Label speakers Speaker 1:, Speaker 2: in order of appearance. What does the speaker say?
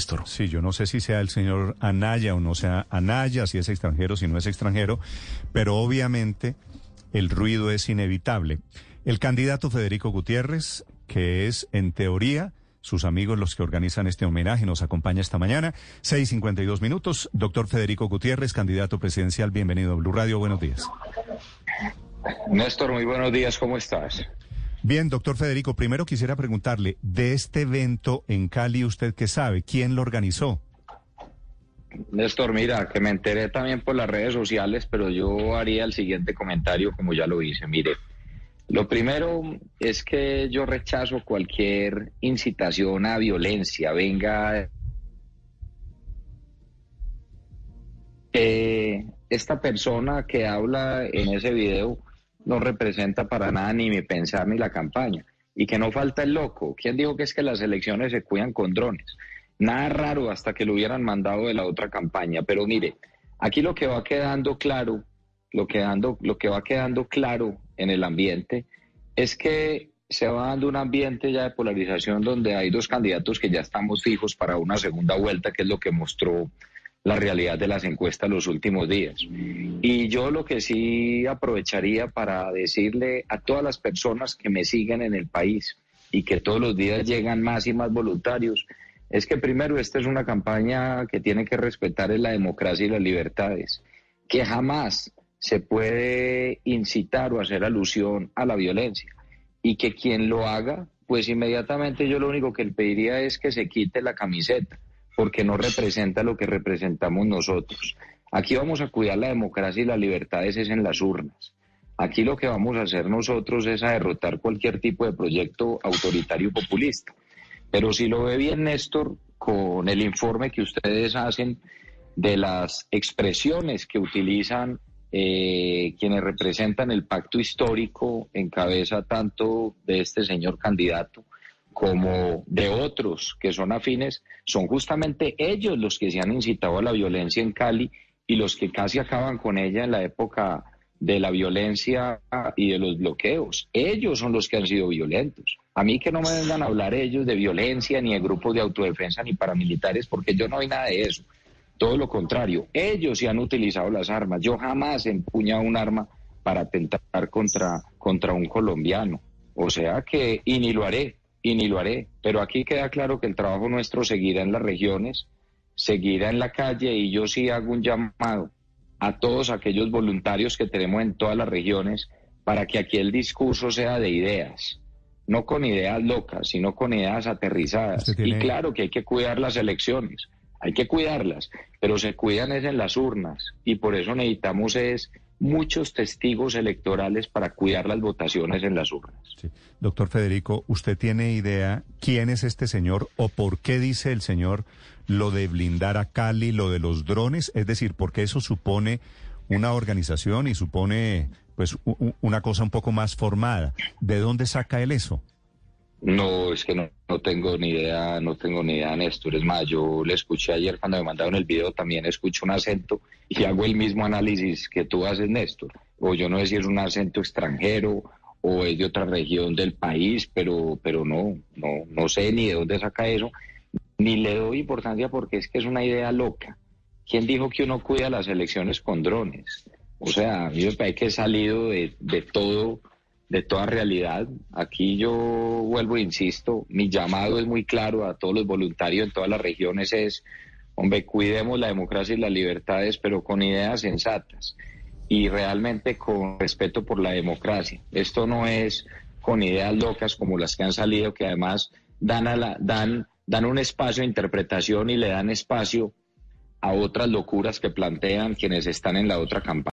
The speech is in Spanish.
Speaker 1: Néstor.
Speaker 2: Sí, yo no sé si sea el señor Anaya o no sea Anaya, si es extranjero, si no es extranjero, pero obviamente el ruido es inevitable. El candidato Federico Gutiérrez, que es en teoría sus amigos los que organizan este homenaje, nos acompaña esta mañana. 6.52 minutos. Doctor Federico Gutiérrez, candidato presidencial, bienvenido a Blue Radio. Buenos días.
Speaker 3: Néstor, muy buenos días, ¿cómo estás?
Speaker 2: Bien, doctor Federico, primero quisiera preguntarle, de este evento en Cali, ¿usted qué sabe? ¿Quién lo organizó?
Speaker 3: Néstor, mira, que me enteré también por las redes sociales, pero yo haría el siguiente comentario como ya lo hice. Mire, lo primero es que yo rechazo cualquier incitación a violencia, venga... Eh, esta persona que habla en ese video no representa para nada ni mi pensar ni la campaña. Y que no falta el loco. ¿Quién dijo que es que las elecciones se cuidan con drones? Nada raro hasta que lo hubieran mandado de la otra campaña. Pero mire, aquí lo que va quedando claro, lo que, lo que va quedando claro en el ambiente es que se va dando un ambiente ya de polarización donde hay dos candidatos que ya estamos fijos para una segunda vuelta, que es lo que mostró la realidad de las encuestas los últimos días. Y yo lo que sí aprovecharía para decirle a todas las personas que me siguen en el país y que todos los días llegan más y más voluntarios, es que primero esta es una campaña que tiene que respetar la democracia y las libertades, que jamás se puede incitar o hacer alusión a la violencia y que quien lo haga, pues inmediatamente yo lo único que le pediría es que se quite la camiseta porque no representa lo que representamos nosotros. Aquí vamos a cuidar la democracia y las libertades es en las urnas. Aquí lo que vamos a hacer nosotros es a derrotar cualquier tipo de proyecto autoritario populista. Pero si lo ve bien Néstor, con el informe que ustedes hacen de las expresiones que utilizan eh, quienes representan el pacto histórico en cabeza tanto de este señor candidato como de otros que son afines, son justamente ellos los que se han incitado a la violencia en Cali y los que casi acaban con ella en la época de la violencia y de los bloqueos. Ellos son los que han sido violentos. A mí que no me vengan a hablar ellos de violencia, ni de grupos de autodefensa, ni paramilitares, porque yo no hay nada de eso. Todo lo contrario, ellos sí han utilizado las armas. Yo jamás he empuñado un arma para atentar contra, contra un colombiano. O sea que, y ni lo haré, y ni lo haré. Pero aquí queda claro que el trabajo nuestro seguirá en las regiones, seguirá en la calle y yo sí hago un llamado a todos aquellos voluntarios que tenemos en todas las regiones para que aquí el discurso sea de ideas, no con ideas locas, sino con ideas aterrizadas. Y claro que hay que cuidar las elecciones, hay que cuidarlas, pero se cuidan es en las urnas y por eso necesitamos es muchos testigos electorales para cuidar las votaciones en las urnas.
Speaker 2: Doctor Federico, ¿usted tiene idea quién es este señor o por qué dice el señor lo de blindar a Cali, lo de los drones? Es decir, porque eso supone una organización y supone pues una cosa un poco más formada. ¿De dónde saca él eso?
Speaker 3: No, es que no, no, tengo ni idea, no tengo ni idea, Néstor. Es más, yo le escuché ayer cuando me mandaron el video, también escucho un acento y hago el mismo análisis que tú haces, Néstor. O yo no sé si es un acento extranjero o es de otra región del país, pero, pero no, no, no sé ni de dónde saca eso, ni le doy importancia porque es que es una idea loca. ¿Quién dijo que uno cuida las elecciones con drones? O sea, a mí me parece que he salido de, de todo de toda realidad. Aquí yo vuelvo e insisto, mi llamado es muy claro a todos los voluntarios en todas las regiones es, hombre, cuidemos la democracia y las libertades, pero con ideas sensatas y realmente con respeto por la democracia. Esto no es con ideas locas como las que han salido, que además dan, a la, dan, dan un espacio de interpretación y le dan espacio a otras locuras que plantean quienes están en la otra campaña.